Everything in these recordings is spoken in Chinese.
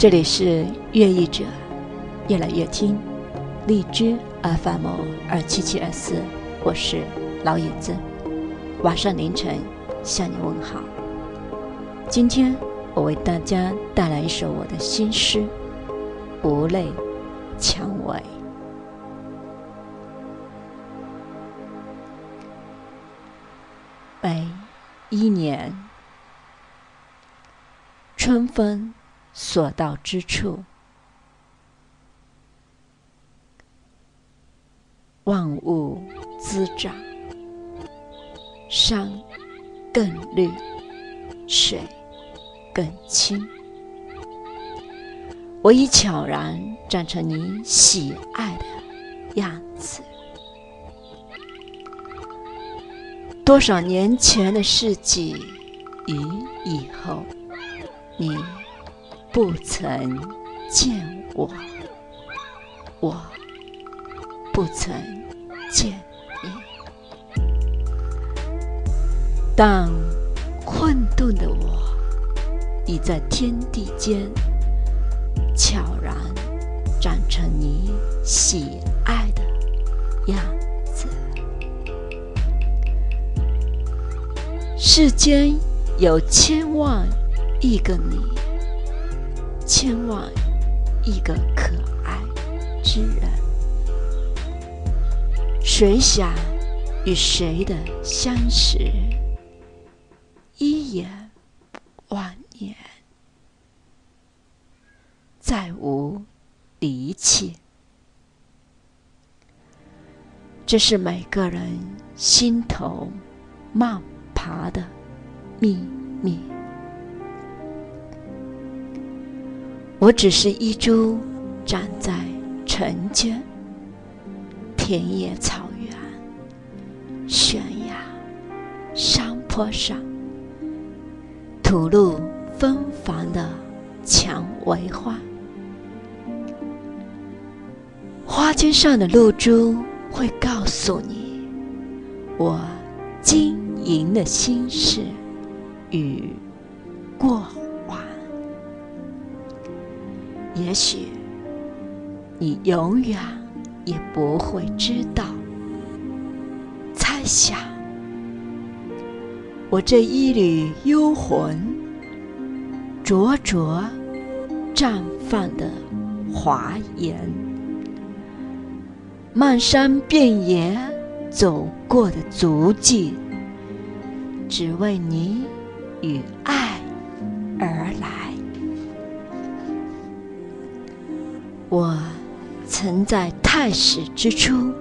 这里是乐译者，越来越听，荔枝 FM 二七七二四，我是老野子，晚上凌晨向你问好。今天我为大家带来一首我的新诗《不泪蔷薇》。每一年春风。所到之处，万物滋长，山更绿，水更清。我已悄然长成你喜爱的样子。多少年前的事迹与以后，你。不曾见我，我不曾见你。但混沌的我，已在天地间悄然长成你喜爱的样子。世间有千万亿个你。千万亿个可爱之人，谁想与谁的相识？一眼万年，再无离弃。这是每个人心头慢爬的秘密。我只是一株长在城间、田野、草原、悬崖、山坡上，吐露芬芳的蔷薇花。花间上的露珠会告诉你，我晶莹的心事与过往。也许你永远也不会知道，猜想我这一缕幽魂，灼灼绽放的华颜，漫山遍野走过的足迹，只为你与爱而来。我曾在太始之初，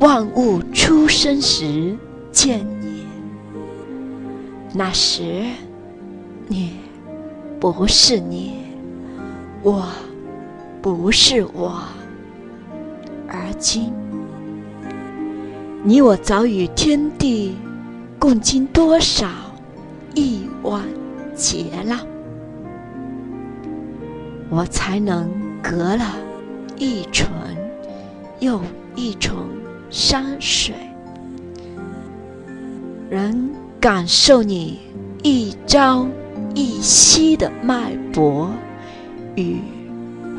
万物出生时见你。那时，你不是你，我不是我。而今，你我早与天地共经多少亿万劫了，我才能。隔了一重又一重山水，仍感受你一朝一夕的脉搏与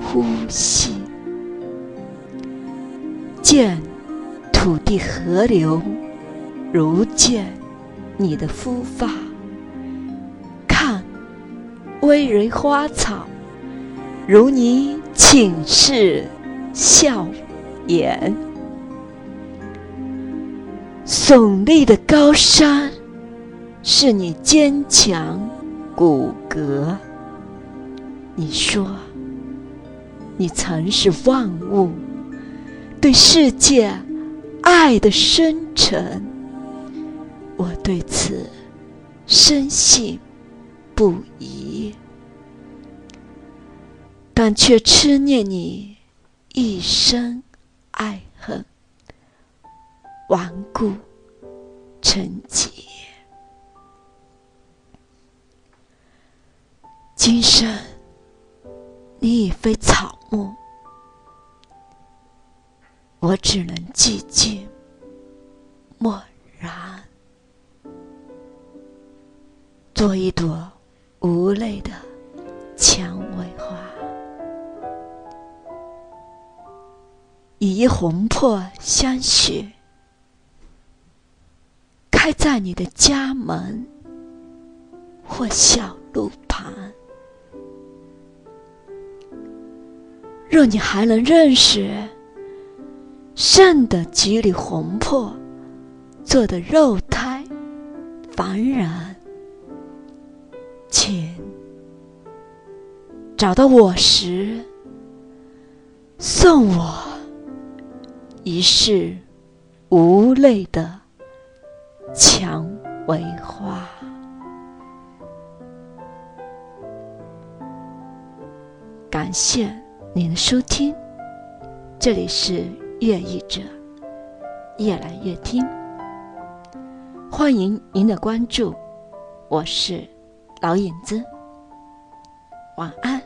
呼吸，见土地河流，如见你的肤发，看葳蕤花草，如你。请示笑颜，耸立的高山，是你坚强骨骼。你说，你曾是万物对世界爱的深沉，我对此深信不疑。但却痴念你一生爱恨顽固成疾。今生你已非草木，我只能寂静默然，做一朵无泪的蔷薇。以一魂魄相许，开在你的家门或小路旁。若你还能认识圣的几缕魂魄做的肉胎凡人，请找到我时送我一世无泪的蔷薇花。感谢。您的收听，这里是乐译者，越来越听，欢迎您的关注，我是老影子，晚安。